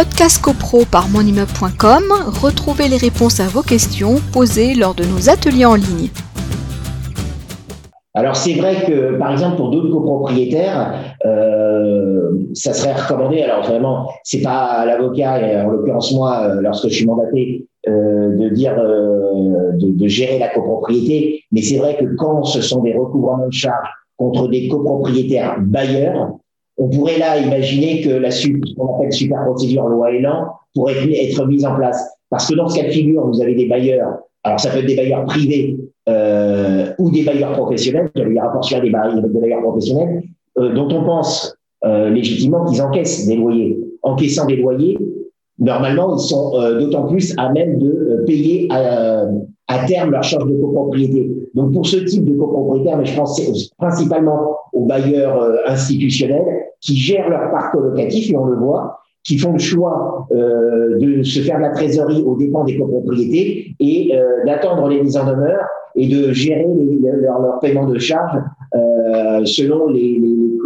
Podcast CoPro par monimmeuble.com, retrouvez les réponses à vos questions posées lors de nos ateliers en ligne. Alors c'est vrai que par exemple pour d'autres copropriétaires, euh, ça serait recommandé. Alors vraiment, c'est pas l'avocat, en l'occurrence moi, euh, lorsque je suis mandaté, euh, de dire de, de, gérer la copropriété, mais c'est vrai que quand ce sont des recouvrements de charges contre des copropriétaires bailleurs, on pourrait là imaginer que la qu'on appelle super procédure loi Elan pourrait être mise en place. Parce que dans ce cas de figure, vous avez des bailleurs, alors ça peut être des bailleurs privés euh, ou des bailleurs professionnels, j'avais des rapports sur des bailleurs professionnels, euh, dont on pense euh, légitimement qu'ils encaissent des loyers. Encaissant des loyers, normalement, ils sont euh, d'autant plus à même de euh, payer à, à terme leur charge de copropriété. Donc pour ce type de copropriétaire, mais je pense principalement aux bailleurs euh, institutionnels qui gèrent leur parc locatif, et on le voit, qui font le choix euh, de se faire de la trésorerie aux dépens des copropriétés et euh, d'attendre les mises en demeure et de gérer leur, leur, paiement de charges euh, selon les,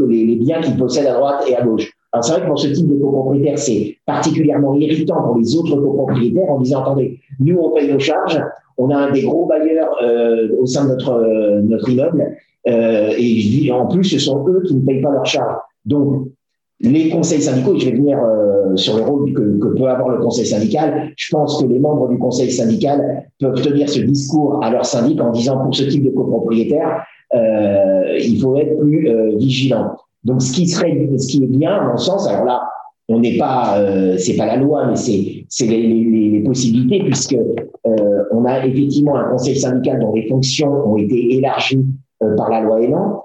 les, les biens qu'ils possèdent à droite et à gauche. Alors c'est vrai que pour ce type de copropriétaire, c'est particulièrement irritant pour les autres copropriétaires en disant attendez, nous on paye nos charges, on a un des gros bailleurs euh, au sein de notre, euh, notre immeuble euh, et en plus ce sont eux qui ne payent pas leurs charges. Donc les conseils syndicaux, je vais venir euh, sur le rôle que, peut avoir le conseil syndical, je pense que les membres du conseil syndical peuvent tenir ce discours à leur syndic en disant pour ce type de copropriétaire, euh, il faut être plus euh, vigilant. Donc, ce qui serait, ce qui est bien, à mon sens, alors là, on n'est pas, c'est pas la loi, mais c'est les, possibilités puisque on a effectivement un conseil syndical dont les fonctions ont été élargies par la loi Elan.